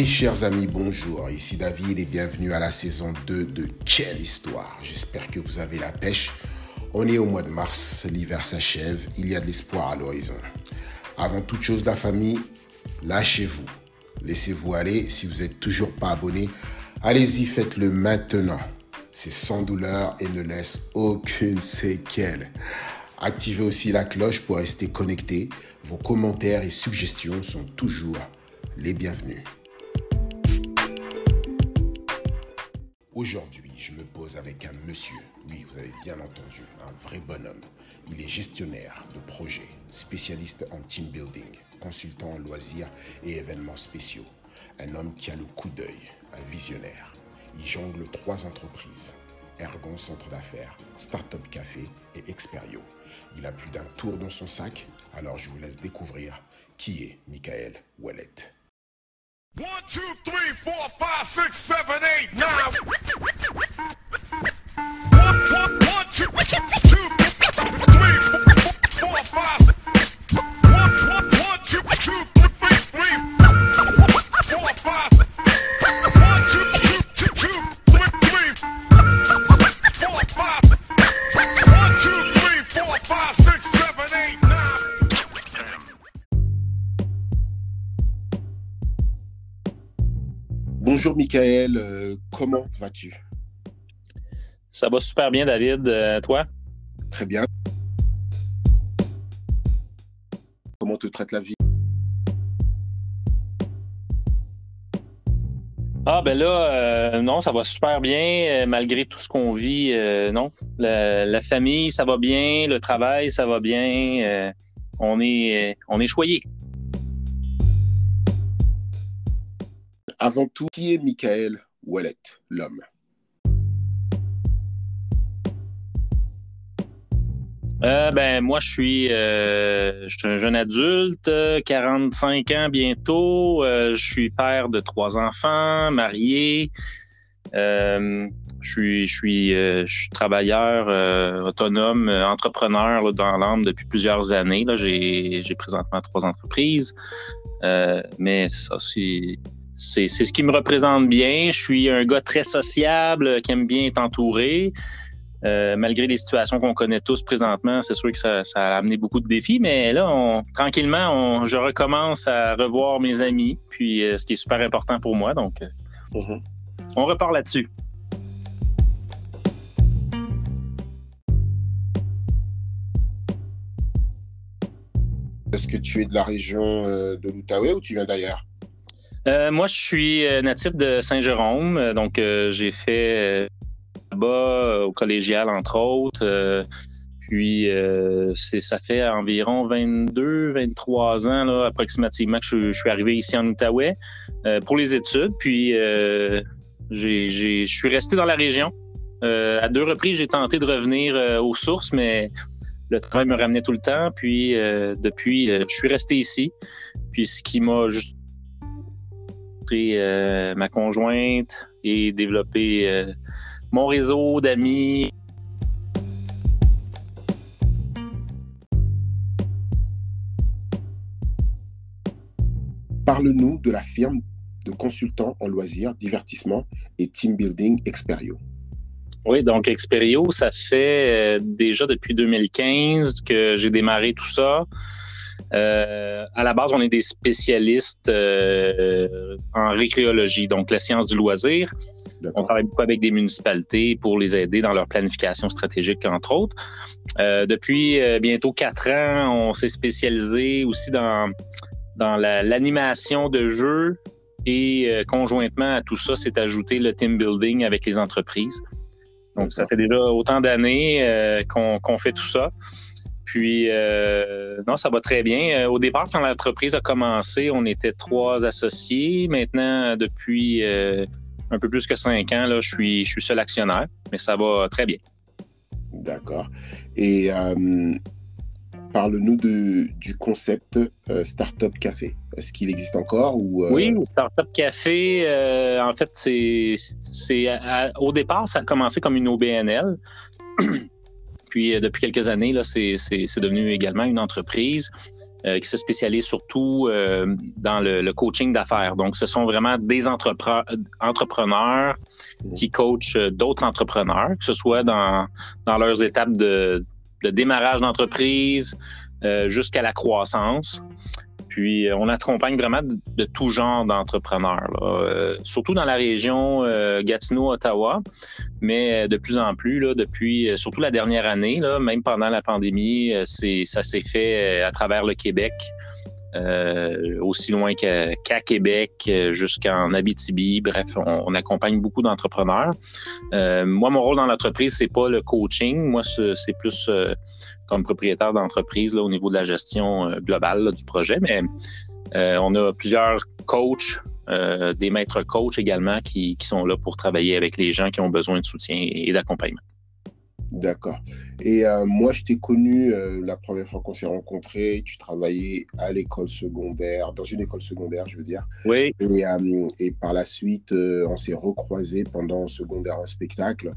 Mes chers amis, bonjour. Ici David et bienvenue à la saison 2 de Quelle Histoire. J'espère que vous avez la pêche. On est au mois de mars, l'hiver s'achève, il y a de l'espoir à l'horizon. Avant toute chose, la famille, lâchez-vous. Laissez-vous aller. Si vous n'êtes toujours pas abonné, allez-y, faites-le maintenant. C'est sans douleur et ne laisse aucune séquelle. Activez aussi la cloche pour rester connecté. Vos commentaires et suggestions sont toujours les bienvenus. Aujourd'hui, je me pose avec un monsieur, oui, vous avez bien entendu, un vrai bonhomme. Il est gestionnaire de projets, spécialiste en team building, consultant en loisirs et événements spéciaux. Un homme qui a le coup d'œil, un visionnaire. Il jongle trois entreprises, Ergon Centre d'affaires, Startup Café et Experio. Il a plus d'un tour dans son sac, alors je vous laisse découvrir qui est Michael Wallet. 1, 2, 3, 4, 5, 6, 7, 8, 9. 1, 2, 3, 4, Bonjour Michael, euh, comment vas-tu? Ça va super bien, David. Euh, toi? Très bien. Comment te traite la vie? Ah ben là, euh, non, ça va super bien, malgré tout ce qu'on vit. non, la, la, famille, ça va bien, le travail, ça va bien. on est, on est choyé. Avant tout, qui est Michael Wallet, l'homme? Euh, ben, moi, je suis, euh, je suis un jeune adulte, 45 ans bientôt. Euh, je suis père de trois enfants, marié. Euh, je suis, je suis, je suis travailleur autonome, entrepreneur dans l'âme depuis plusieurs années. J'ai présentement trois entreprises. mais c'est ça, c'est, c'est, ce qui me représente bien. Je suis un gars très sociable, qui aime bien être entouré. Euh, malgré les situations qu'on connaît tous présentement, c'est sûr que ça, ça, a amené beaucoup de défis, mais là, on, tranquillement, on, je recommence à revoir mes amis, puis euh, ce qui est super important pour moi. Donc, euh, Mhm. on repart là-dessus. Est-ce que tu es de la région euh, de l'Outaouais ou tu viens d'ailleurs? Euh, moi, je suis euh, natif de Saint-Jérôme, euh, donc j'ai fait là-bas au collégial, entre autres. puis, ça fait environ 22, 23 ans, là, approximativement, que je, suis arrivé ici en Outaouais pour les études. Puis, je suis resté dans la région. À deux reprises, j'ai tenté de revenir aux sources, mais le travail me ramenait tout le temps. Puis, depuis, je suis resté ici. Puis, ce qui m'a juste euh, ma conjointe et développé euh, mon réseau d'amis. Parle-nous de la firme de consultants en loisirs, divertissement et team building Experio. Oui, donc Experio, ça fait euh, déjà depuis 2015 que j'ai démarré tout ça. Euh, à la base, on est des spécialistes euh, en récréologie, donc la science du loisir. On travaille beaucoup avec des municipalités pour les aider dans leur planification stratégique, entre autres. Euh, depuis euh, bientôt quatre ans, on s'est spécialisé aussi dans, dans la- l'animation de jeux et euh, conjointement à tout ça, s'est ajouté le team building avec les entreprises. Donc, ça fait déjà autant d'années euh, qu'on qu'on fait tout ça. Puis, euh, non, ça va très bien. Euh, au départ, quand l'entreprise a commencé, on était trois associés. Maintenant, depuis euh, un peu plus que cinq ans, là, je suis, je suis seul actionnaire, mais ça va très bien. D'accord. Et euh, parle-nous du concept Startup Café. Est-ce qu'il existe encore ou Oui, Startup Café, en fait, c'est, au départ, ça a commencé comme une OBNL. Puis euh, depuis quelques années, là, c'est, c'est, c'est devenu également une entreprise. qui se spécialise surtout dans le, coaching d'affaires. Donc, ce sont vraiment des entrepreneurs mmh. qui coachent d'autres entrepreneurs, que ce soit dans, dans leurs étapes de, de démarrage d'entreprise jusqu'à la croissance. Puis euh, on accompagne vraiment de, tout genre d'entrepreneurs, euh, surtout dans la région euh, Gatineau-Ottawa, mais de plus en plus, là, depuis surtout la dernière année, là, même pendant la pandémie, ça s'est fait à travers le Québec. Aussi loin qu'à, Québec, jusqu'en Abitibi. Bref, on, accompagne beaucoup d'entrepreneurs. moi, mon rôle dans l'entreprise, c'est pas le coaching. Moi, c'est, plus comme propriétaire d'entreprise au niveau de la gestion euh, globale du projet. Mais euh, on a plusieurs coachs, euh, des maîtres coachs également qui, sont là pour travailler avec les gens qui ont besoin de soutien et d'accompagnement. D'accord. Et moi, je t'ai connu la première fois qu'on s'est rencontrés. Tu travaillais à l'école secondaire, dans une école secondaire, je veux dire. Oui. Et, et par la suite, on s'est recroisés pendant secondaire en spectacle.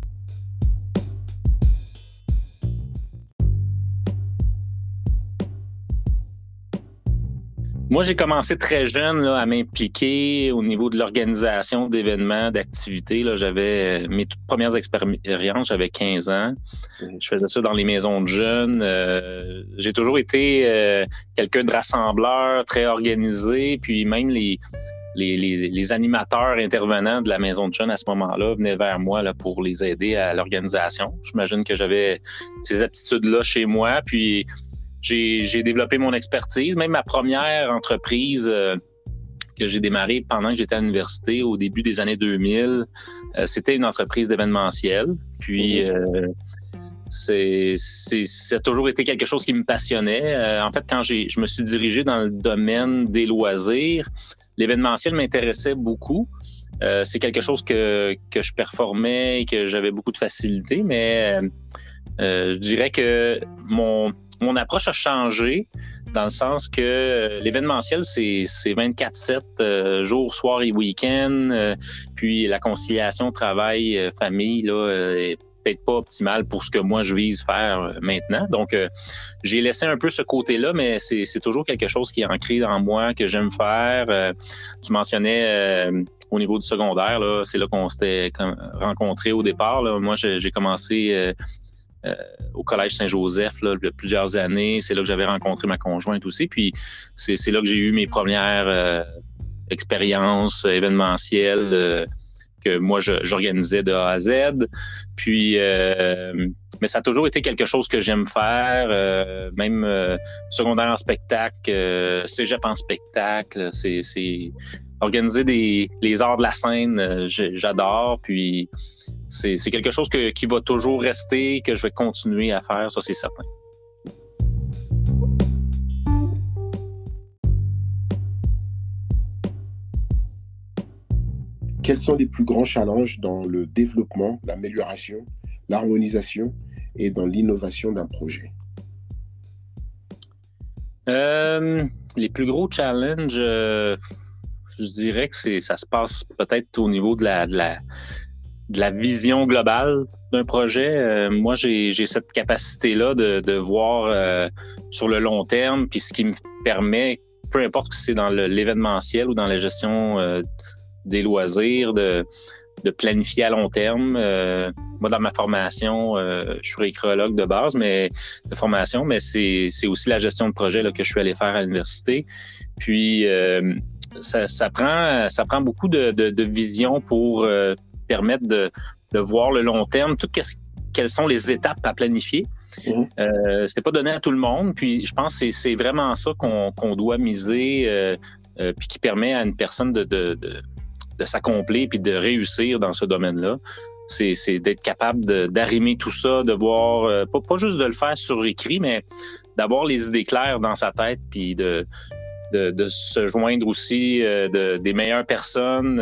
Moi, j'ai commencé très jeune là, à m'impliquer au niveau de l'organisation d'événements, d'activités. J'avais euh, mes toutes premières expériences, j'avais 15 ans. Mhm. Je faisais ça dans les maisons de jeunes. Euh, j'ai toujours été euh, quelqu'un de rassembleur, très organisé. Puis même les, les, les, animateurs intervenants de la maison de jeunes à ce moment-là venaient vers moi là, pour les aider à l'organisation. J'imagine que j'avais ces aptitudes-là chez moi. Puis j'ai développé mon expertise. Même ma première entreprise euh, que j'ai démarrée pendant que j'étais à l'université au début des années 2000, euh, c'était une entreprise d'événementiel. Puis euh, c'est ça a toujours été quelque chose qui me passionnait. en fait, quand je me suis dirigé dans le domaine des loisirs, l'événementiel m'intéressait beaucoup. c'est quelque chose que, que je performais et que j'avais beaucoup de facilité, mais je dirais que mon, mon approche a changé dans le sens que euh, l'événementiel, c'est 24-7, euh, jour, soir et week-end. Euh, puis la conciliation travail-famille là, est peut-être pas optimale pour ce que moi je vise faire maintenant. Donc, j'ai laissé un peu ce côté-là, mais c'est toujours quelque chose qui est ancré dans moi, que j'aime faire. tu mentionnais au niveau du secondaire, c'est là, qu'on s'était rencontrés au départ. Moi, j'ai commencé euh, au Collège Saint-Joseph là, il y a plusieurs années. C'est là que j'avais rencontré ma conjointe aussi. Puis c'est là que j'ai eu mes premières euh, expériences événementielles euh, que moi j'organisais de A à Z. Puis mais ça a toujours été quelque chose que j'aime faire, même secondaire en spectacle, cégep en spectacle. C'est organiser des, les arts de la scène, j'adore. Puis c'est quelque chose qui va toujours rester, que je vais continuer à faire, ça c'est certain. Quels sont les plus grands challenges dans le développement, l'amélioration, l'harmonisation et dans l'innovation d'un projet? Euh, les plus gros challenges, euh, je dirais que ça se passe peut-être au niveau de la, de la vision globale d'un projet. Euh, moi, j'ai cette capacité-là de, de, voir euh, sur le long terme, puis ce qui me permet, peu importe que c'est dans l'événementiel ou dans la gestion euh, des loisirs, de, de, planifier à long terme. moi, dans ma formation, je suis récréologue de base, mais de formation, mais c'est aussi la gestion de projet là, que je suis allé faire à l'université. Puis ça, prend, ça prend beaucoup de, de, de vision pour permettre de, voir le long terme, tout quelles sont les étapes à planifier. Mhm. Euh, c'est pas donné à tout le monde. Puis je pense que c'est vraiment ça qu'on doit miser, euh, euh, puis qui permet à une personne de, de, s'accomplir puis de réussir dans ce domaine-là. C'est d'être capable d'arrimer tout ça, de voir, pas, juste de le faire sur écrit, mais d'avoir les idées claires dans sa tête, puis de, de, se joindre aussi des meilleures personnes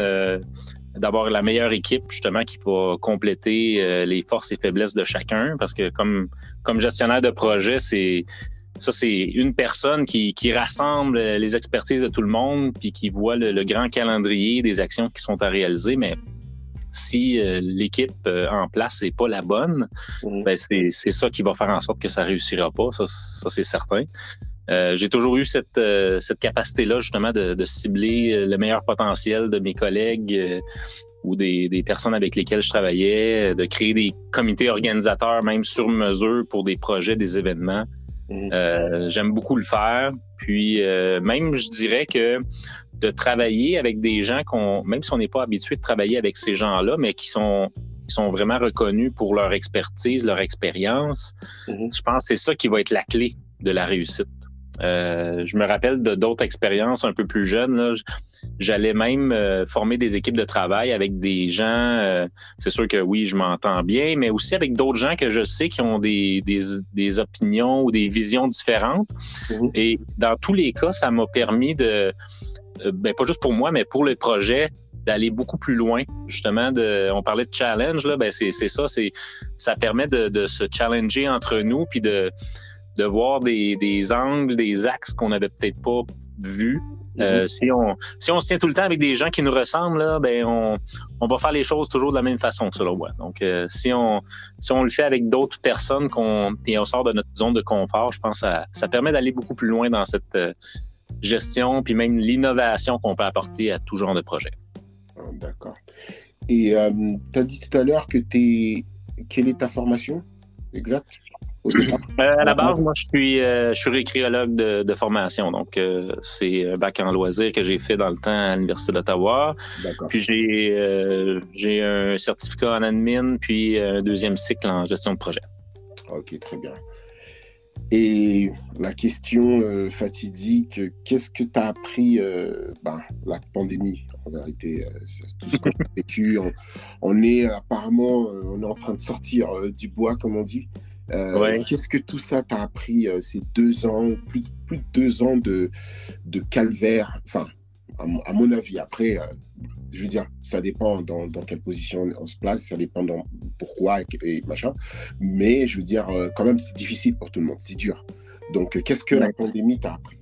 d'avoir la meilleure équipe justement qui va compléter euh, les forces et faiblesses de chacun parce que comme comme gestionnaire de projet c'est ça c'est une personne qui, qui rassemble les expertises de tout le monde puis qui voit le, grand calendrier des actions qui sont à réaliser mais si euh, l'équipe euh, en place n'est pas la bonne, mmh. ben c'est ça qui va faire en sorte que ça réussira pas, ça, ça c'est certain. J'ai toujours eu cette, cette capacité-là, justement, de, de, cibler le meilleur potentiel de mes collègues ou des, des, personnes avec lesquelles je travaillais, de créer des comités organisateurs, même sur mesure, pour des projets, des événements. Mhm. J'aime beaucoup le faire. Puis, même, je dirais que de travailler avec des gens qu'on, même si on n'est pas habitué de travailler avec ces gens-là, mais qui sont qui sont vraiment reconnus pour leur expertise, leur expérience. Mm-hmm. Je pense que c'est ça qui va être la clé de la réussite. Euh, je me rappelle de d'autres expériences un peu plus jeunes. J'allais même euh, former des équipes de travail avec des gens. Euh, c'est sûr que oui, je m'entends bien, mais aussi avec d'autres gens que je sais qui ont des, des, des opinions ou des visions différentes. Mm-hmm. Et dans tous les cas, ça m'a permis de, ben, pas juste pour moi, mais pour le projet, d'aller beaucoup plus loin. Justement, de, on parlait de challenge, là, ben c'est, ça, c'est, ça permet de, de, se challenger entre nous, puis de, de voir des, des angles, des axes qu'on n'avait peut-être pas vus. Euh, mm-hmm. si, on, si on se tient tout le temps avec des gens qui nous ressemblent, là, ben on, on va faire les choses toujours de la même façon, selon moi. Donc, euh, si, on, si on le fait avec d'autres personnes qu'on, et on sort de notre zone de confort, je pense que ça, ça permet d'aller beaucoup plus loin dans cette euh, gestion, puis même l'innovation qu'on peut apporter à tout genre de projet. Ah, d'accord. Et tu as dit tout à l'heure que tu es. Quelle est ta formation exacte euh, à la base, moi, je suis, euh, je suis récriologue de, formation. Donc, c'est un bac en loisirs que j'ai fait dans le temps à l'Université d'Ottawa. Puis, j'ai, j'ai un certificat en admin, puis un deuxième cycle en gestion de projet. OK, très bien. Et la question fatidique, qu'est-ce que tu as appris ben, la pandémie? En vérité. Euh, tout ce qu'on a vécu, on, est apparemment, euh, on est en train de sortir euh, du bois, comme on dit. Qu'est-ce que tout ça t'a appris ces deux ans, plus, plus de deux ans de, de calvaire? Enfin, à, mon avis, après, je veux dire, ça dépend dans, dans, quelle position on se place, ça dépend dans pourquoi et, machin. Mais je veux dire, quand même, c'est difficile pour tout le monde, c'est dur. Donc, qu'est-ce que la pandémie t'a appris?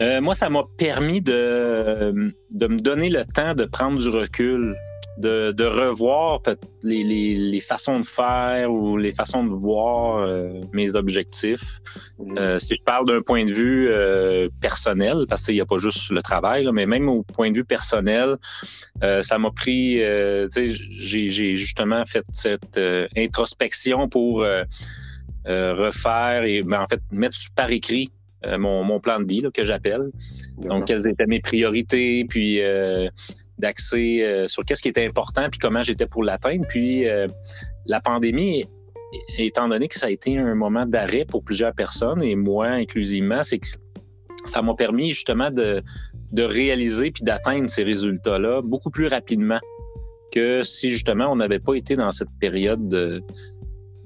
Euh, moi, ça m'a permis de, de me donner le temps de prendre du recul, de, de revoir les, les, les, façons de faire ou les façons de voir euh, mes objectifs. Mmh. Euh, si je parle d'un point de vue euh, personnel, parce qu'il n'y a pas juste le travail, là, mais même au point de vue personnel, ça m'a pris, j'ai justement fait cette introspection pour refaire et ben, en fait mettre par écrit mon, plan de vie que j'appelle. Donc, quelles étaient mes priorités, puis euh, d'axer euh, sur qu'est-ce qui était important, puis comment j'étais pour l'atteindre. Puis la pandémie, étant donné que ça a été un moment d'arrêt pour plusieurs personnes, et moi inclusivement, c'est que ça m'a permis justement de, de réaliser puis d'atteindre ces résultats-là beaucoup plus rapidement que si justement on n'avait pas été dans cette période de,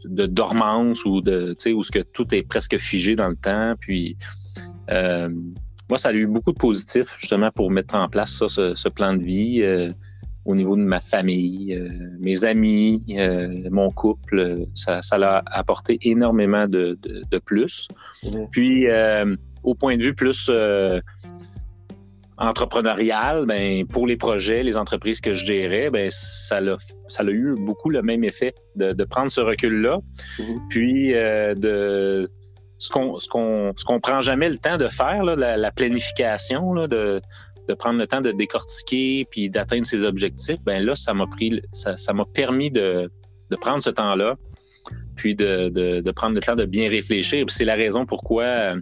de dormance ou de, où ce que tout est presque figé dans le temps. Puis, euh, moi, ça a eu beaucoup de positifs, justement, pour mettre en place ça, ce, plan de vie euh, au niveau de ma famille, euh, mes amis, mon couple. Ça, ça l'a apporté énormément de, de, plus. Mmh. Puis, au point de vue plus entrepreneurial, ben, pour les projets, les entreprises que je gérais, ben, ça a, ça a eu beaucoup le même effet de, de prendre ce recul-là, mhm. puis euh, de ce qu'on ce prend jamais le temps de faire, la, planification, de, de prendre le temps de décortiquer puis d'atteindre ses objectifs, ben là, ça m'a pris, ça, m'a permis de, de prendre ce temps-là, puis de, de, prendre le temps de bien réfléchir. C'est la raison pourquoi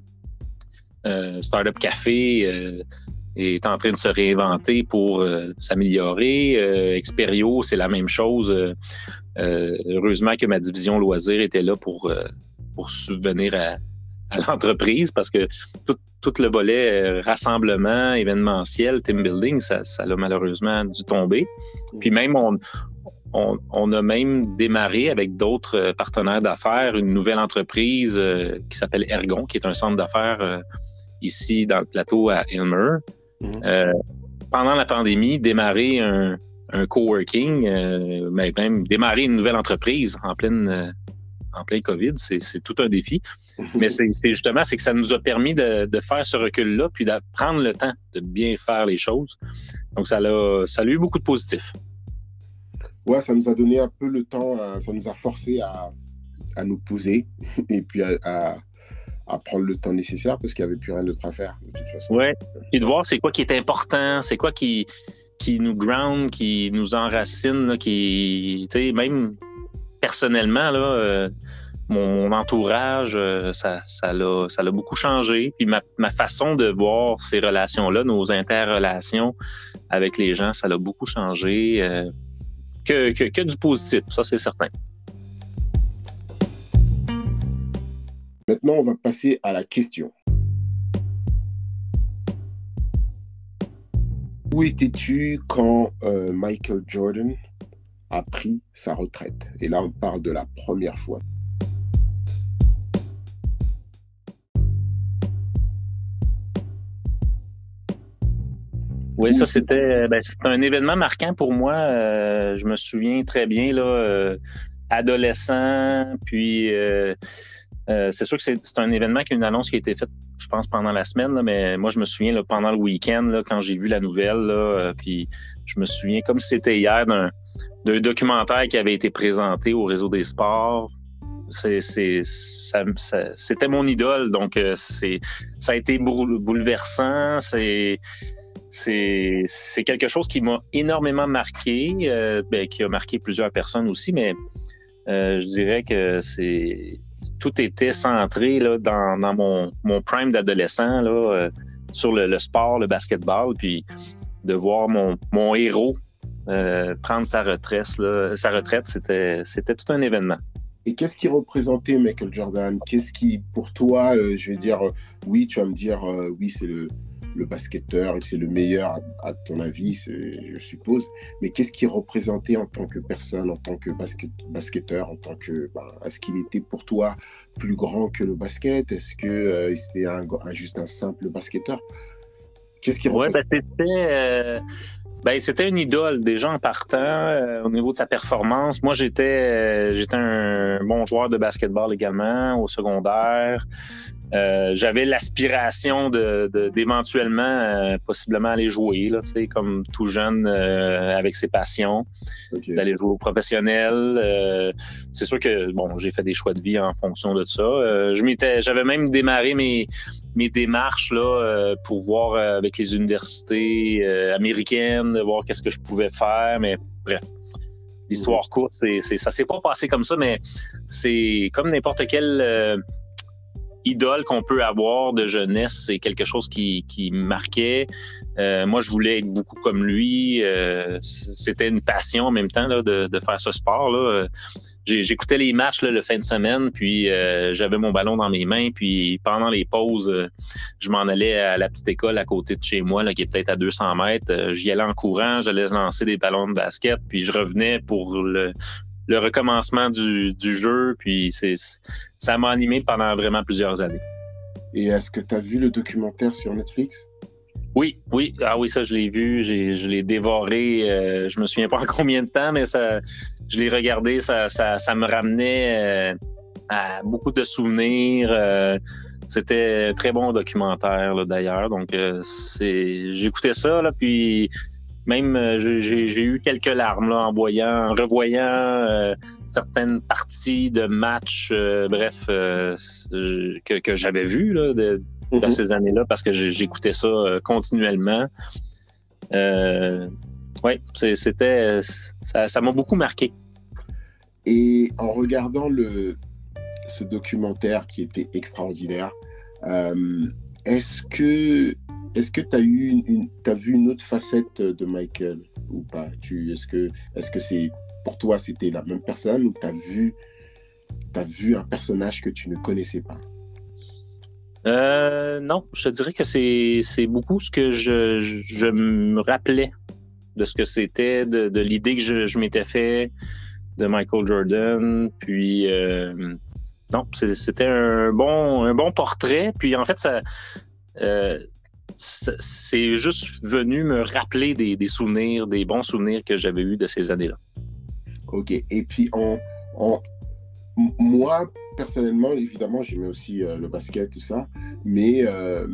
euh, Startup Café euh, est en train de se réinventer pour euh, s'améliorer. Experio, c'est la même chose. Heureusement que ma division loisirs était là pour, pour subvenir à, l'entreprise parce que tout, tout, le volet rassemblement, événementiel, team building, ça, ça a malheureusement dû tomber. Puis même, on, on, on a même démarré avec d'autres partenaires d'affaires une nouvelle entreprise qui s'appelle Ergon, qui est un centre d'affaires ici dans le plateau à Ilmer. Mhm. Euh, pendant la pandémie, démarrer un, un coworking, euh, mais même démarrer une nouvelle entreprise en pleine euh, en plein COVID, c'est tout un défi. Mhm. Mais c'est justement, c'est que ça nous a permis de, de faire ce recul-là, puis de prendre le temps de bien faire les choses. Donc, ça a, ça a eu beaucoup de positifs. Ouais, ça nous a donné un peu le temps, ça nous a forcé à, à nous poser et puis à, à prendre le temps nécessaire parce qu'il n'y avait plus rien d'autre à faire, de toute façon. Ouais. Puis de voir c'est quoi qui est important, c'est quoi qui, qui nous ground, qui nous enracine, là, qui, tu sais, même personnellement, là, euh, mon, entourage, euh, ça, l'a, ça beaucoup changé. Puis ma, ma façon de voir ces relations-là, nos interrelations avec les gens, ça l'a beaucoup changé. Euh, que, que, du positif, ça c'est certain. Maintenant, on va passer à la question. Où étais-tu quand Michael Jordan a pris sa retraite Et là, on parle de la première fois. Oui, ça c'était ben, un événement marquant pour moi. Euh, je me souviens très bien là, euh, adolescent, puis euh, c'est sûr que c'est un événement qui est une annonce qui a été faite, je pense, pendant la semaine, là, mais moi je me souviens là, pendant le week-end quand j'ai vu la nouvelle, là, puis je me souviens comme c'était hier documentaire qui avait été présenté au réseau des sports. C'était mon idole, donc c'est, ça a été bouleversant. C'est quelque chose qui m'a énormément marqué, euh, ben, qui a marqué plusieurs personnes aussi, mais euh, je dirais que c'est tout était centré là, dans, mon, mon prime d'adolescent euh, sur le, le, sport, le basketball, puis de voir mon, mon héros euh, prendre sa retraite, là, sa retraite, c'était c'était tout un événement. Et qu'est-ce qui représentait Michael Jordan? Qu'est-ce qui, pour toi, euh, je vais dire, oui, tu vas me dire, oui, c'est le le basketteur, c'est le meilleur à, ton avis, je suppose. Mais qu'est-ce qu'il représentait en tant que personne, en tant que basket, basketteur, en tant que, ben, est-ce qu'il était pour toi plus grand que le basket? Est-ce que euh, c'était un, juste un simple basketteur? Qu'est-ce qu'il ouais, ben, c'était euh, ben, c'était une idole déjà en partant euh, au niveau de sa performance. Moi, j'étais j'étais un bon joueur de basketball également au secondaire. Euh, j'avais l'aspiration de, d'éventuellement euh, possiblement aller jouer, là, comme tout jeune euh, avec ses passions, d'aller jouer au professionnel. c'est sûr que bon, j'ai fait des choix de vie en fonction de ça. j'avais même démarré mes, mes démarches là, pour voir avec les universités américaines, voir qu'est-ce que je pouvais faire, mais bref. L'histoire courte, c'est, ça s'est pas passé comme ça, mais c'est comme n'importe quel idole qu'on peut avoir de jeunesse, c'est quelque chose qui, qui me marquait. Euh, moi, je voulais être beaucoup comme lui. Euh, c'était une passion en même temps là, de, de faire ce sport. Là. J'écoutais les matchs là, le fin de semaine, puis euh, j'avais mon ballon dans mes mains. Puis pendant les pauses, je m'en allais à la petite école à côté de chez moi, qui est peut-être à 200 mètres. J'y allais en courant, j'allais lancer des ballons de basket, puis je revenais pour le, le recommencement du, du jeu. Puis c'est, ça m'a animé pendant vraiment plusieurs années. Et est-ce que tu as vu le documentaire sur Netflix? Oui, oui. Ah oui, ça, je l'ai vu. J'ai, je l'ai dévoré. Euh, je me souviens pas en combien de temps, mais ça, je l'ai regardé. Ça, ça, ça me ramenait euh, à beaucoup de souvenirs. Euh, c'était un très bon documentaire, d'ailleurs. Donc, c'est, j'écoutais ça, là, puis même euh, j'ai eu quelques larmes là, en voyant, en revoyant euh, certaines parties de matchs, euh, bref, que, que j'avais vues là, de, mm-hmm. ces années-là parce que j'écoutais ça continuellement. oui, c'était ça m'a beaucoup marqué. Et en regardant le, ce documentaire qui était extraordinaire, est-ce que est-ce que tu as, eu une, vu une autre facette de Michael ou pas? Est-ce que c'est pour toi c'était la même personne ou tu as vu, un personnage que tu ne connaissais pas? Euh, Non, je te dirais que c'est beaucoup ce que je, me rappelais de ce que c'était, de, l'idée que je, m'étais fait de Michael Jordan. Puis, euh, non, c'était un bon, un bon portrait. Puis, en fait, ça, euh, c'est juste venu me rappeler des, souvenirs, des bons souvenirs que j'avais eus de ces années-là. OK. Et puis, on, moi, personnellement, évidemment, j'aimais aussi euh, le basket, tout ça. Mais euh,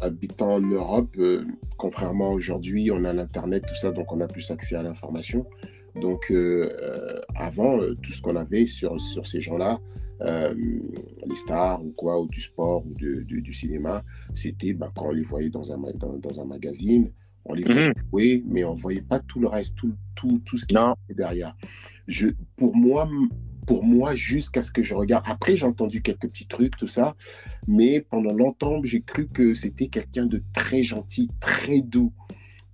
habitant en Europe, euh, contrairement aujourd'hui, on a l'Internet, tout ça, donc on a plus accès à l'information. Donc, avant, tout ce qu'on avait sur, sur ces gens-là, euh, les stars ou quoi, ou du sport ou de, du cinéma, c'était bah, quand on les voyait dans un, dans, dans un magazine, on les voyait mhm. jouer, mais on ne voyait pas tout le reste, tout, tout, tout ce qui était derrière. Je, pour moi, pour moi jusqu'à ce que je regarde. Après, j'ai entendu quelques petits trucs, tout ça, mais pendant longtemps, j'ai cru que c'était quelqu'un de très gentil, très doux.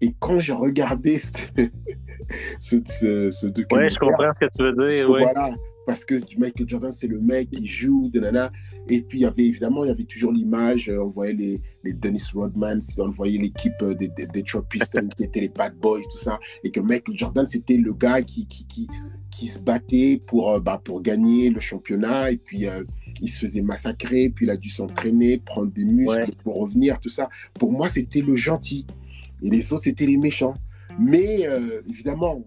Et quand j'ai regardé ce, ce, ce, documentaire... Oui, je comprends ce que tu veux dire. Voilà, parce que Michael Jordan, c'est le mec qui joue, de nana. Et puis, il y avait évidemment, il y avait toujours l'image, euh, on voyait les, les Dennis Rodman, on voyait l'équipe euh, des, des Detroit Pistons qui étaient les bad boys, tout ça. Et que Michael Jordan, c'était le gars qui, qui, qui, qui se battait pour, euh, bah, pour gagner le championnat. Et puis, il se faisait massacrer, puis il a dû s'entraîner, prendre des muscles pour revenir, tout ça. Pour moi, c'était le gentil. Et les autres, c'était les méchants. Mais évidemment,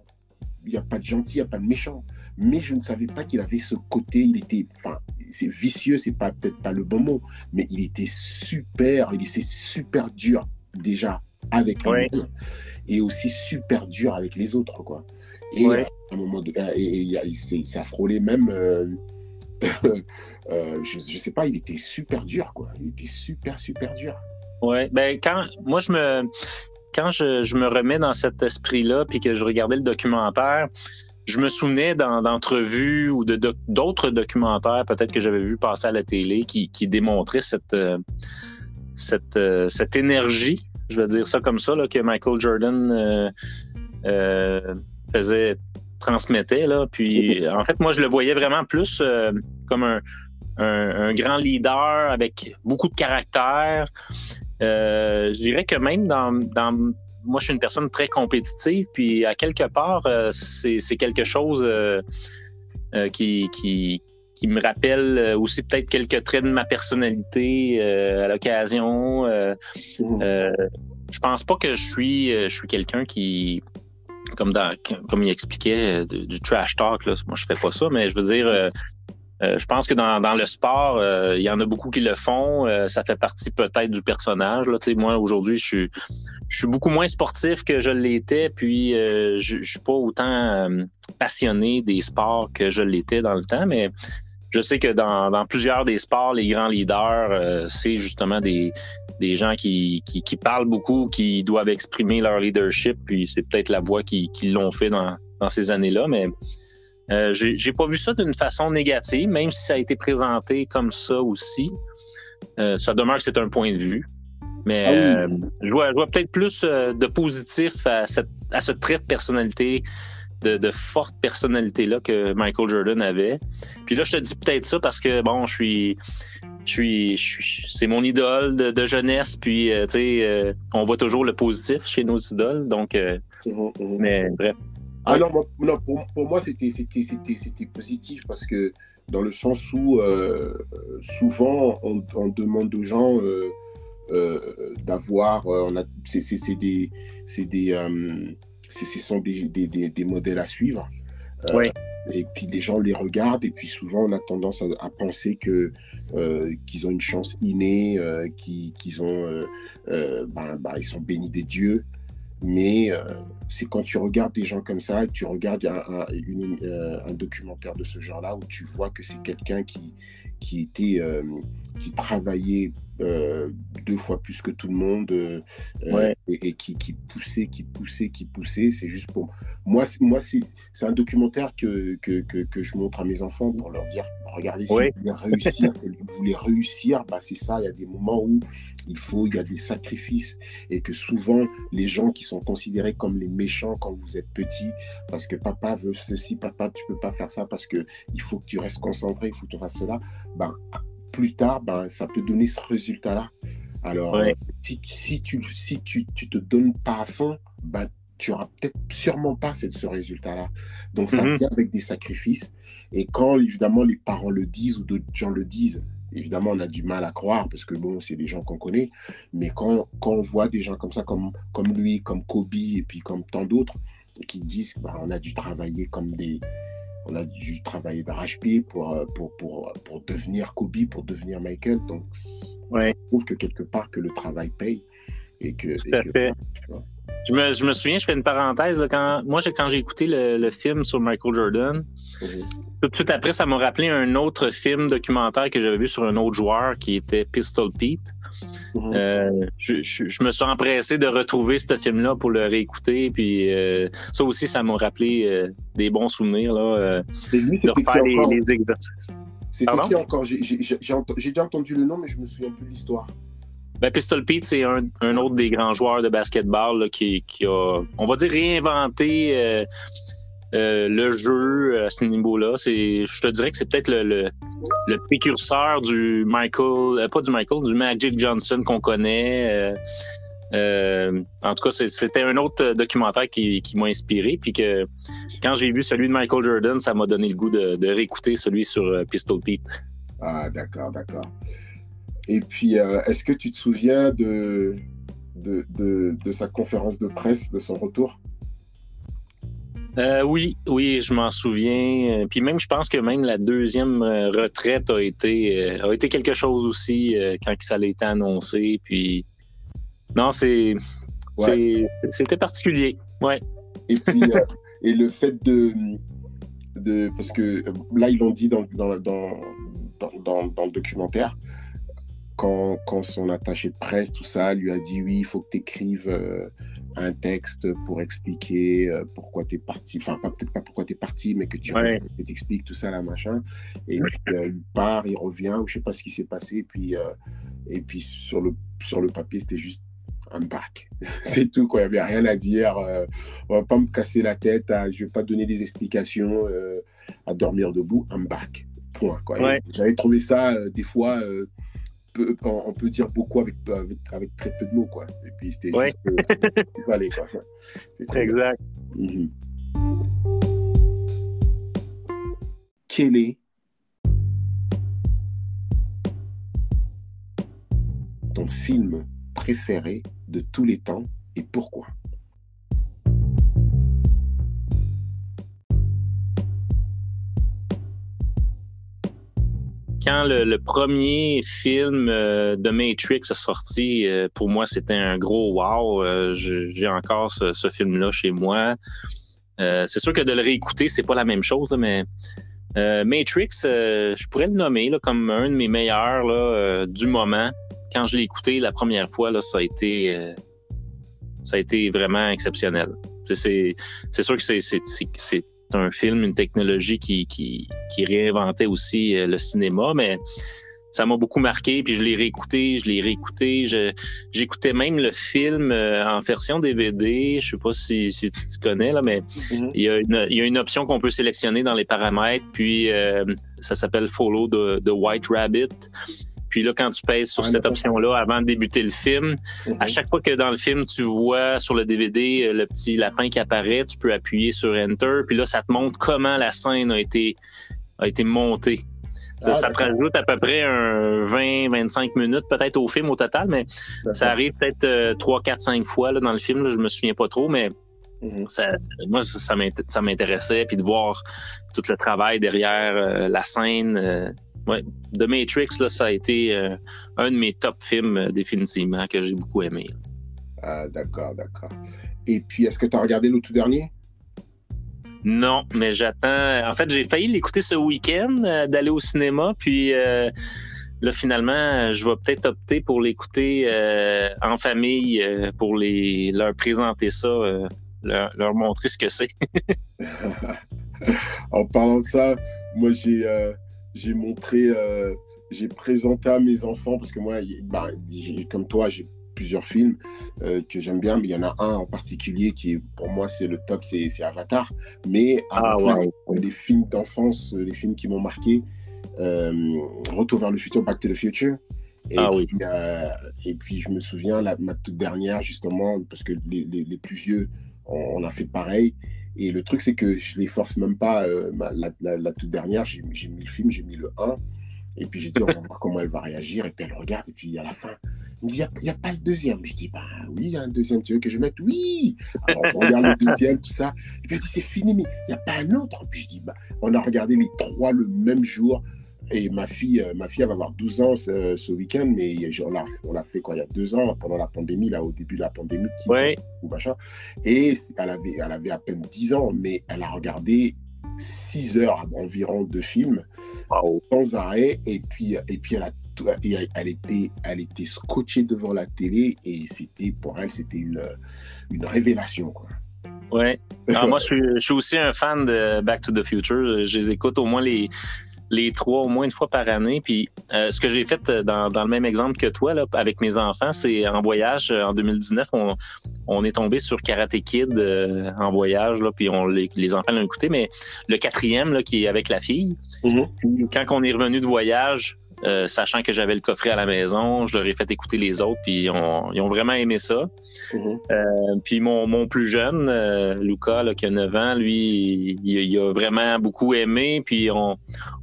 il n'y a pas de gentil, il n'y a pas de méchant. Mais je ne savais pas qu'il avait ce côté, il était, enfin, c'est vicieux, c'est pas peut-être pas le bon mot, mais il était super, il était super dur déjà avec lui et aussi super dur avec les autres, quoi. Et à un moment, de, et, il s'est frôlé même. Euh, euh, je, je sais pas, il était super dur, quoi. Il était super, super dur. Ouais, ben quand moi je me quand je, me remets dans cet esprit-là, puis que je regardais le documentaire, je me souvenais d'entrevues ou de d'autres documentaires, peut-être que j'avais vu passer à la télé, qui, démontraient cette, euh, cette, euh, cette énergie, je vais dire ça comme ça, là, que Michael Jordan euh, faisait, transmettait. Là. Puis, en fait, moi, je le voyais vraiment plus comme un, un, grand leader avec beaucoup de caractère. Je dirais que même dans, moi, je suis une personne très compétitive, puis à quelque part, euh, c'est quelque chose euh, qui, qui, me rappelle aussi peut-être quelques traits de ma personnalité à l'occasion. Mmh. je pense pas que je suis, je suis quelqu'un qui, comme, dans, comme il expliquait, du trash talk, là, moi je fais pas ça, mais je veux dire, euh, je pense que dans, le sport, euh, il y en a beaucoup qui le font. Euh, ça fait partie peut-être du personnage. Là. Moi, aujourd'hui, je suis, beaucoup moins sportif que je l'étais, puis je, ne suis pas autant passionné des sports que je l'étais dans le temps, mais je sais que dans, plusieurs des sports, les grands leaders, c'est justement des, gens qui, parlent beaucoup, qui doivent exprimer leur leadership, puis c'est peut-être la voix qui, qui l'ont fait dans, dans ces années-là, mais euh, j'ai pas vu ça d'une façon négative, même si ça a été présenté comme ça aussi. Euh, ça demeure que c'est un point de vue. Mais ah euh, je vois, peut-être plus de positif à, cette, à ce trait de personnalité, de, forte personnalité-là que Michael Jordan avait. Puis là, je te dis peut-être ça parce que, bon, je suis. Je suis, c'est mon idole de, jeunesse, puis tu sais, on voit toujours le positif chez nos idoles, donc, mais bref. Ah non, non pour, pour, moi, c'était positif parce que dans le sens où euh, souvent on, on, demande aux gens euh, euh, d'avoir, c'est des, des ce sont des, des, des, modèles à suivre. Et puis les gens les regardent et puis souvent on a tendance à, penser que qu'ils ont une chance innée, qu'ils ont, ben, ben, ils sont bénis des dieux. Mais euh, c'est quand tu regardes des gens comme ça, tu regardes un, euh, un documentaire de ce genre-là où tu vois que c'est quelqu'un qui, qui était, euh, qui travaillait euh, deux fois plus que tout le monde euh, et, qui, qui, poussait, qui poussait, qui poussait. C'est juste pour moi. Moi, c'est un documentaire que, que, que, je montre à mes enfants pour leur dire regardez, si vous voulez réussir, vous voulez réussir, bah, c'est ça. Il y a des moments où il faut, il y a des sacrifices et que souvent les gens qui sont considérés comme les méchants quand vous êtes petit, parce que papa veut ceci, papa tu peux pas faire ça parce que il faut que tu restes concentré, il faut que tu fasses cela. Ben, plus tard, ben, ça peut donner ce résultat-là. Alors, euh, si, si, tu si tu, tu te donnes pas à fond, ben, tu auras peut-être sûrement pas cette, ce résultat-là. Donc, ça mhm. vient avec des sacrifices. Et quand, évidemment, les parents le disent ou d'autres gens le disent, évidemment, on a du mal à croire parce que, bon, c'est des gens qu'on connaît. Mais quand, quand on voit des gens comme ça, comme, comme lui, comme Kobe et puis comme tant d'autres, qui disent, ben, on a dû travailler comme des, on a dû travailler d'arrache-pied pour, euh, pour, pour, pour, devenir Kobe, pour devenir Michael. Donc, ouais. je trouve que quelque part que le travail paye. Et que, Tout à fait. Je me, je me souviens, je fais une parenthèse. Là, quand, moi, quand j'ai écouté le, le, film sur Michael Jordan, tout de suite après, ça m'a rappelé un autre film documentaire que j'avais vu sur un autre joueur qui était Pistol Pete. Mhm. Euh, je, je, je me suis empressé de retrouver ce film-là pour le réécouter. Puis euh, ça aussi, ça m'a rappelé euh, des bons souvenirs là, lui, de refaire les, encore? les exercices. C'était qui encore? J'ai déjà entendu le nom, mais je me souviens plus de l'histoire. Ben, Pistol Pete, c'est un, un autre des grands joueurs de basketball là, qui, qui a, on va dire, réinventé euh, euh, le jeu à ce niveau-là. Je te dirais que c'est peut-être le, précurseur du Michael, euh, pas du Michael, du Magic Johnson qu'on connaît. euh, euh, en tout cas, c'était un autre documentaire qui, m'a inspiré. Puis que quand j'ai vu celui de Michael Jordan, ça m'a donné le goût de, réécouter celui sur euh, Pistol Pete. Ah, d'accord, d'accord. Et puis, euh, est-ce que tu te souviens de, de, de sa conférence de presse, de son retour? Euh, oui, oui, je m'en souviens. Euh, Puis même, je pense que même la deuxième euh, retraite a été, a été quelque chose aussi quand ça a été annoncé. Puis non, c'est, c'était particulier. Ouais. Et puis, euh, et le fait de, de. Parce que là, ils l'ont dit dans, dans, dans, dans, dans- dans le documentaire, quand, quand son attaché de presse, tout ça, lui a dit oui, il faut que tu écrives un texte pour expliquer euh, pourquoi tu es parti. Enfin, pas- peut-être pas pourquoi tu es parti, mais que tu Ouais. que t'expliques tout ça, là, machin. Et puis, euh, il part, il revient, ou je sais pas ce qui s'est passé. Et puis, euh, et puis sur, le, sur le papier, c'était juste un bac. C'est tout, quoi. Il n'y avait rien à dire. euh, on va pas me casser la tête. à- je vais pas donner des explications à dormir debout. Un bac. Point. Quoi. Ouais. J'avais trouvé ça, des fois, peu- on, on peut dire beaucoup avec, avec, avec très peu de mots. Quoi. Et puis, c'était Ouais. juste euh, fallait. Quoi. C'est très. Exact. Mhm. Quel est ton film préféré de tous les temps et pourquoi? Quand le, premier film euh, de Matrix est sorti, euh, pour moi, c'était un gros wow. Euh, J'ai encore ce, film-là chez moi. C'est sûr que de le réécouter, c'est pas la même chose, mais Matrix, je pourrais le nommer comme un de mes meilleurs du moment. Quand je l'ai écouté la première fois, ça a été a vraiment exceptionnel. C'est sûr que c'est c'est- un film, une technologie qui, qui, qui réinventait aussi euh, le cinéma, mais ça m'a beaucoup marqué, puis je l'ai réécouté, je l'ai réécouté. J'écoutais même le film euh, en version DVD. Je sais pas si, si tu, connais, là, mais Mhm. il, y a une, il y a une option qu'on peut sélectionner dans les paramètres, puis euh, ça s'appelle Follow the White Rabbit. Puis là, quand tu pèses sur cette option-là avant de débuter le film, Mhm. à chaque fois que dans le film, tu vois sur le DVD euh, le petit lapin qui apparaît, tu peux appuyer sur Enter, puis là, ça te montre comment la scène a été, a été montée. Ça, Ah, ça te rajoute à peu près un 20-25 minutes peut-être au film au total, mais ça arrive peut-être euh, 3, 4, 5 fois là, dans le film. Là, je me souviens pas trop, mais Mhm. ça, moi, ça, ça m'intéressait. Puis de voir tout le travail derrière euh, la scène. euh, ouais. The Matrix, là, ça a été euh, un de mes top films, euh, définitivement, que j'ai beaucoup aimé. Ah, d'accord, d'accord. Et puis, est-ce que tu as regardé le tout dernier? Non, mais j'attends. En fait, j'ai failli l'écouter ce week-end, euh, d'aller au cinéma, puis là, finalement, je vais peut-être opter pour l'écouter en famille pour les leur présenter ça, leur, leur montrer ce que c'est. En parlant de ça, moi, j'ai j'ai montré, euh, j'ai présenté à mes enfants, parce que moi, bah, comme toi, j'ai plusieurs films euh, que j'aime bien, mais il y en a un en particulier qui, pour moi, c'est le top, c'est Avatar. Mais avant Ah, ça, ouais. les films d'enfance, les films qui m'ont marqué, euh, Retour vers le futur, Back to the Future. Et, Ah puis, euh, et puis, je me souviens, la, ma toute dernière, justement, parce que les, les, les plus vieux, on, on a fait pareil. Et le truc, c'est que je les force même pas. euh, la, toute dernière, j'ai mis le film, j'ai mis le 1. Et puis j'ai dit, on va voir comment elle va réagir. Et puis elle regarde. Et puis à la fin, elle me dit, il n'y a, pas le deuxième. Je dis, bah oui, il y a un deuxième. Tu veux que je mette? Oui Alors on regarde le deuxième, tout ça. Et puis elle dit, c'est fini, mais il n'y a pas un autre. Puis je dis, bah, on a regardé les trois le même jour. Et ma fille, euh, ma fille elle va avoir 12 ans ce, ce week-end, mais on l'a, on l'a fait quoi, il y a deux ans, pendant la pandémie, là, au début de la pandémie. Qui, Ouais. ou machin. Et elle avait, elle avait à peine 10 ans, mais elle a regardé 6 heures environ de films Wow. sans arrêt. Et puis, et puis elle, a et elle, était, elle était scotchée devant la télé et c'était pour elle, c'était une, une révélation. Quoi. Ouais. Ah, moi, je suis, je suis aussi un fan de Back to the Future. Je les écoute au moins les, les trois, au moins une fois par année. Puis, euh, ce que j'ai fait euh, dans, dans le même exemple que toi, là, avec mes enfants, c'est en voyage euh, en 2019, on, on est tombé sur Karate Kid euh, en voyage, là, puis on, les, les enfants l'ont écouté. Mais le quatrième, là, qui est avec la fille, Mhm. puis quand on est revenu de voyage, euh, sachant que j'avais le coffret à la maison, je leur ai fait écouter les autres, puis on- ils ont vraiment aimé ça. Mhm. Euh, puis mon, mon plus jeune, euh, Luca, là, qui a 9 ans, lui, il, il a vraiment beaucoup aimé. Puis on,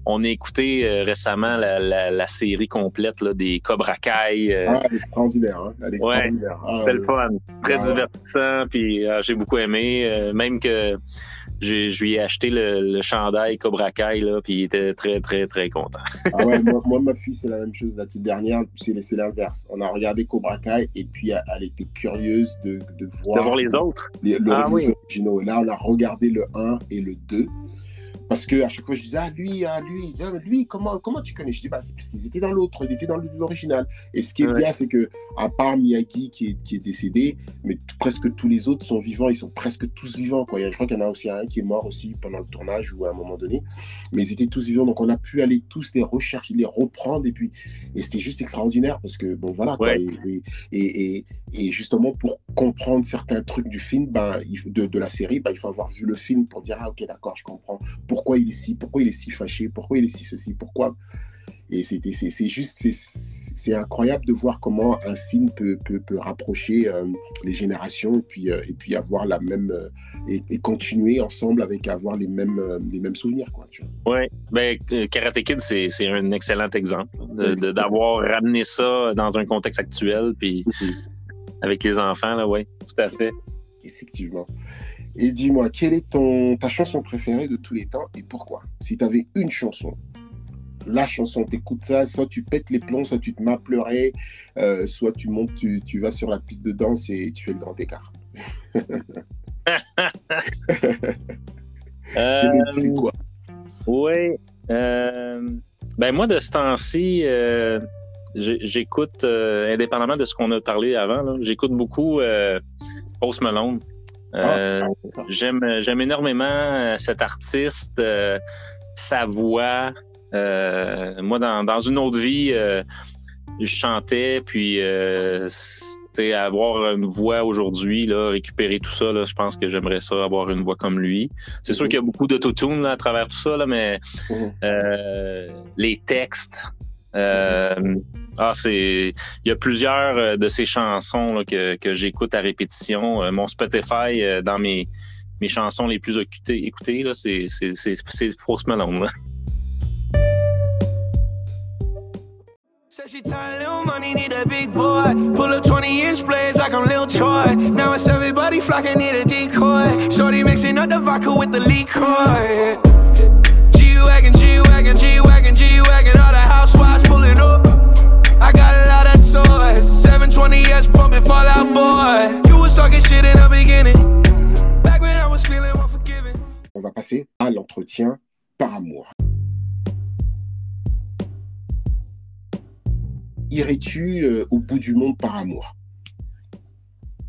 on a écouté euh, récemment la, la, la série complète là, des Cobra Kai. euh, Ah, elle est extraordinaire. Hein? Elle est Ouais. Ah, c'est le fun. Très divertissant. Puis ah, j'ai beaucoup aimé. Euh, même que je lui ai acheté le, le chandail Cobra Kai, là, puis il était très, très, très content. Ah ouais, moi, moi, ma fille, c'est la même chose. La toute dernière, c'est c'est l'inverse. On a regardé Cobra Kai et puis elle, elle était curieuse de, de voir, De voir les autres? les, le- Ah les oui. originaux. Là, on a regardé le 1 et le 2. Parce que à chaque fois, je disais, ah, lui, ah, lui, Ah, lui, comment, comment tu connais? Je dis, bah, c'est parce qu'ils étaient dans l'autre, ils étaient dans l'original. Et ce qui est Ouais. bien, c'est que, à part Miyagi qui est, qui est décédé, mais presque tous les autres sont vivants, ils sont presque tous vivants. Quoi. Je crois qu'il y en a aussi un qui est mort aussi pendant le tournage ou à un moment donné. Mais ils étaient tous vivants, donc on a pu aller tous les rechercher, les reprendre. Et puis, et c'était juste extraordinaire parce que, bon, voilà. Quoi, et, et, et, et justement, pour comprendre certains trucs du film, ben, de, de la série, ben, il faut avoir vu le film pour dire, ah, ok, d'accord, je comprends pourquoi il est si, pourquoi il est si fâché, pourquoi il est si ceci, pourquoi. Et c'est, juste, c'est, incroyable de voir comment un film peut, peut, peut rapprocher euh, les générations et puis, euh, et puis avoir la même euh, et, et continuer ensemble avec avoir les mêmes, euh, les mêmes souvenirs, quoi. Tu vois. Oui, ben, Karate Kid, c'est un excellent exemple d'avoir ramené ça dans un contexte actuel, puis avec les enfants, là, oui, tout à fait. Effectivement. Et dis-moi, quelle est ton, ta chanson préférée de tous les temps et pourquoi? Si tu avais une chanson, la chanson, t'écoutes ça, soit tu pètes les plombs, soit tu te mets à pleurer, euh, soit tu montes, tu, tu vas sur la piste de danse et tu fais le grand écart. Euh, C'est quoi oui. euh, ben, moi, de ce temps-ci, euh, j'écoute, euh, indépendamment de ce qu'on a parlé avant, j'écoute beaucoup euh, Post Malone. Euh, d'accord. J'aime j'aime énormément euh, cet artiste, euh, sa voix. Euh, moi, dans, dans une autre vie, euh, je chantais, puis euh, avoir une voix aujourd'hui, là, récupérer tout ça, là, je pense que j'aimerais ça, avoir une voix comme lui. C'est sûr Mhm. qu'il y a beaucoup d'autotune là, à travers tout ça, là, mais Mhm. euh, les textes. Euh, ah, c'est. Il y a plusieurs euh, de ces chansons là, que, que j'écoute à répétition. Euh, mon Spotify, euh, dans mes, mes chansons les plus écoutées, écoutées là, c'est, c'est, c'est, c'est Post Malone. Là. She tired, little money, need a big boy. Pull up 20 inch blades like I'm Lil Troy. Now it's everybody flocking, need a decoy. Shorty mixing up the vodka with the liquor. Pulling up. I got a lot of toys. 720S pumping Fallout Boy. You was talking shit in the beginning. Back when I was feeling unforgiving. On va passer à l'entretien par amour. Irais-tu euh, au bout du monde par amour?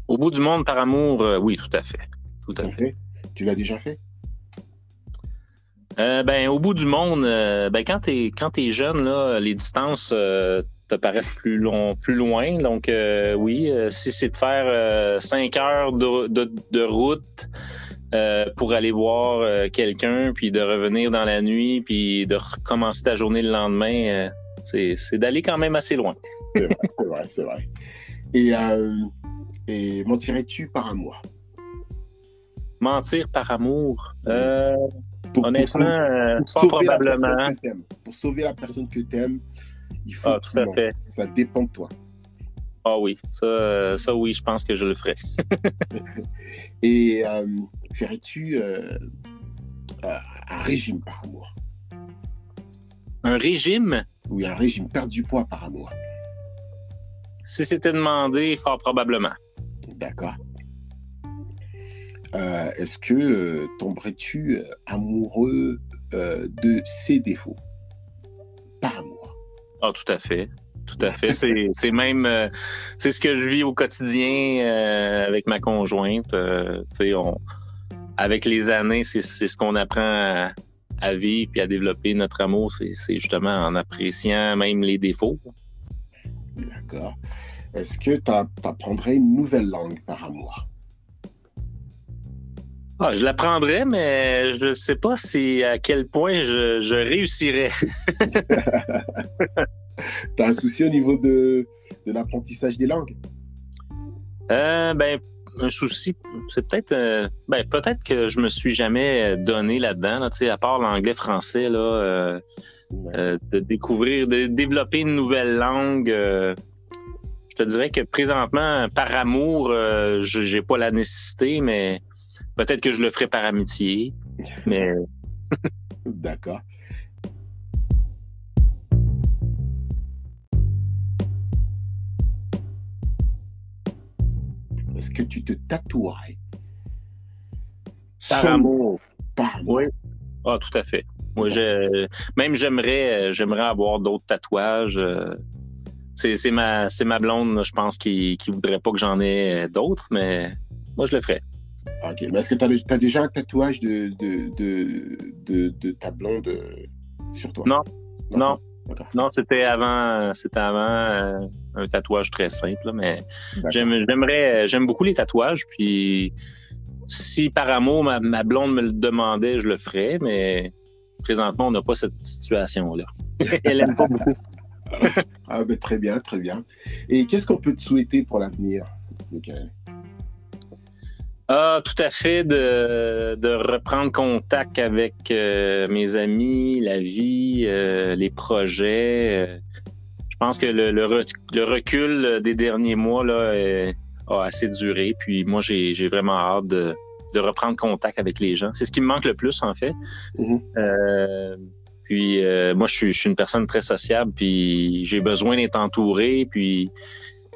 Au bout du monde par amour, euh, oui, tout à fait. Tout à fait? Tu l'as déjà fait? Euh, ben, au bout du monde, euh, ben, quand t'es quand es jeune, là, les distances euh, te paraissent plus long, plus loin. Donc oui, si c'est de faire euh, cinq heures de, de, de route pour aller voir quelqu'un, puis de revenir dans la nuit, puis de recommencer ta journée le lendemain, c'est d'aller quand même assez loin. C'est vrai, c'est vrai, c'est vrai. Et, et mentirais-tu par amour? Mentir par amour, Pour- honnêtement, euh, pour sauver la probablement. personne que t'aimes. Pour sauver la personne que tu aimes, il faut Ah, tout à fait. Ça dépend de toi. Ah oui, ça, ça oui, je pense que je le ferai. Et euh, ferais-tu euh, un régime par amour? Un régime? Oui, un régime, perdre du poids par amour. Si c'était demandé, fort probablement. D'accord. Euh, Est-ce que euh, tomberais-tu euh, amoureux euh, de ses défauts? Par amour. Ah, tout à fait. Tout à fait. C'est c'est même c'est ce que je vis au quotidien avec ma conjointe. On, avec les années, c'est c'est ce qu'on apprend à, à vivre puis à développer notre amour. C'est c'est justement en appréciant même les défauts. D'accord. Est-ce que tu apprendrais une nouvelle langue par amour? Ah, je l'apprendrais, mais je sais pas si à quel point je, je réussirais. Tu as un souci au niveau de, de l'apprentissage des langues? Euh, ben, un souci, c'est peut-être, euh, ben, peut-être que je me suis jamais donné là-dedans, là, à part l'anglais-français, là, euh, de découvrir, de développer une nouvelle langue. je te dirais que présentement, par amour, je j'ai pas la nécessité, mais peut-être que je le ferai par amitié. Mais D'accord. Est-ce que tu te tatouerais? Par amour. Par amour. Oui. Ah, tout à fait. Moi, je, même j'aimerais, euh, j'aimerais avoir d'autres tatouages. euh, C'est, ma, c'est ma blonde, je pense, qui, qui voudrait pas que j'en ai euh, d'autres, mais moi, je le ferais. Ok, mais est-ce que tu as, déjà un tatouage de, de, de, de, ta blonde euh, sur toi? Non. Non, non, c'était avant, c'était avant euh, un tatouage très simple, là, mais j'aimerais, j'aime beaucoup les tatouages, puis si par amour ma, ma blonde me le demandait, je le ferais, mais présentement, on n'a pas cette situation-là. Elle aime pas beaucoup. Ah, ben, très bien, très bien. Et qu'est-ce qu'on peut te souhaiter pour l'avenir, Michael? Ah, tout à fait, de, de reprendre contact avec euh, mes amis, la vie, euh, les projets. euh. je pense que le, le le recul des derniers mois là, est- a assez duré. Puis moi, j'ai vraiment hâte de, de reprendre contact avec les gens. C'est ce qui me manque le plus, en fait. Mhm. Euh, puis euh, moi, je suis, je suis une personne très sociable, puis j'ai besoin d'être entouré, puis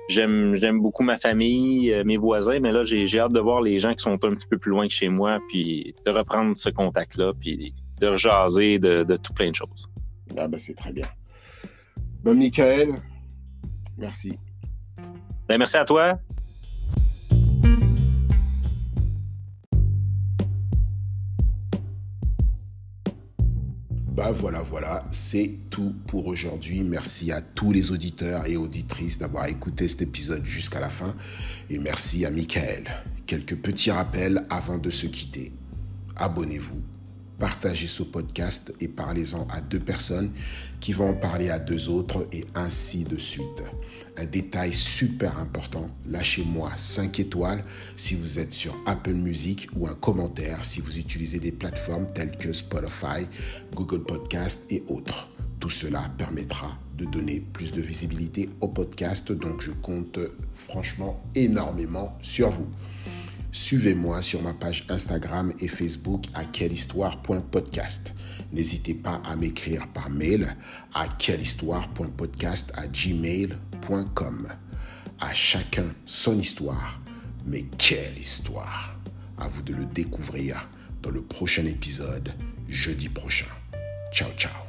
j'aime j'aime beaucoup ma famille, euh, mes voisins, mais là, j'ai j'ai hâte de voir les gens qui sont un petit peu plus loin que chez moi, puis de reprendre ce contact-là, puis de rejaser de, de tout plein de choses. Ah, ben, c'est très bien. Ben, Michael, merci. Ben, merci à toi. Voilà, voilà, c'est tout pour aujourd'hui. Merci à tous les auditeurs et auditrices d'avoir écouté cet épisode jusqu'à la fin. Et merci à Michael. Quelques petits rappels avant de se quitter. Abonnez-vous, partagez ce podcast et parlez-en à deux personnes qui vont en parler à deux autres et ainsi de suite. Un détail super important, lâchez-moi 5 étoiles si vous êtes sur Apple Music ou un commentaire si vous utilisez des plateformes telles que Spotify, Google Podcast et autres. Tout cela permettra de donner plus de visibilité au podcast, donc je compte franchement énormément sur vous. Suivez-moi sur ma page Instagram et Facebook à quellehistoire.podcast. N'hésitez pas à m'écrire par mail à quellehistoire.podcast à gmail.com. À chacun son histoire, mais quelle histoire À vous de le découvrir dans le prochain épisode, jeudi prochain. Ciao, ciao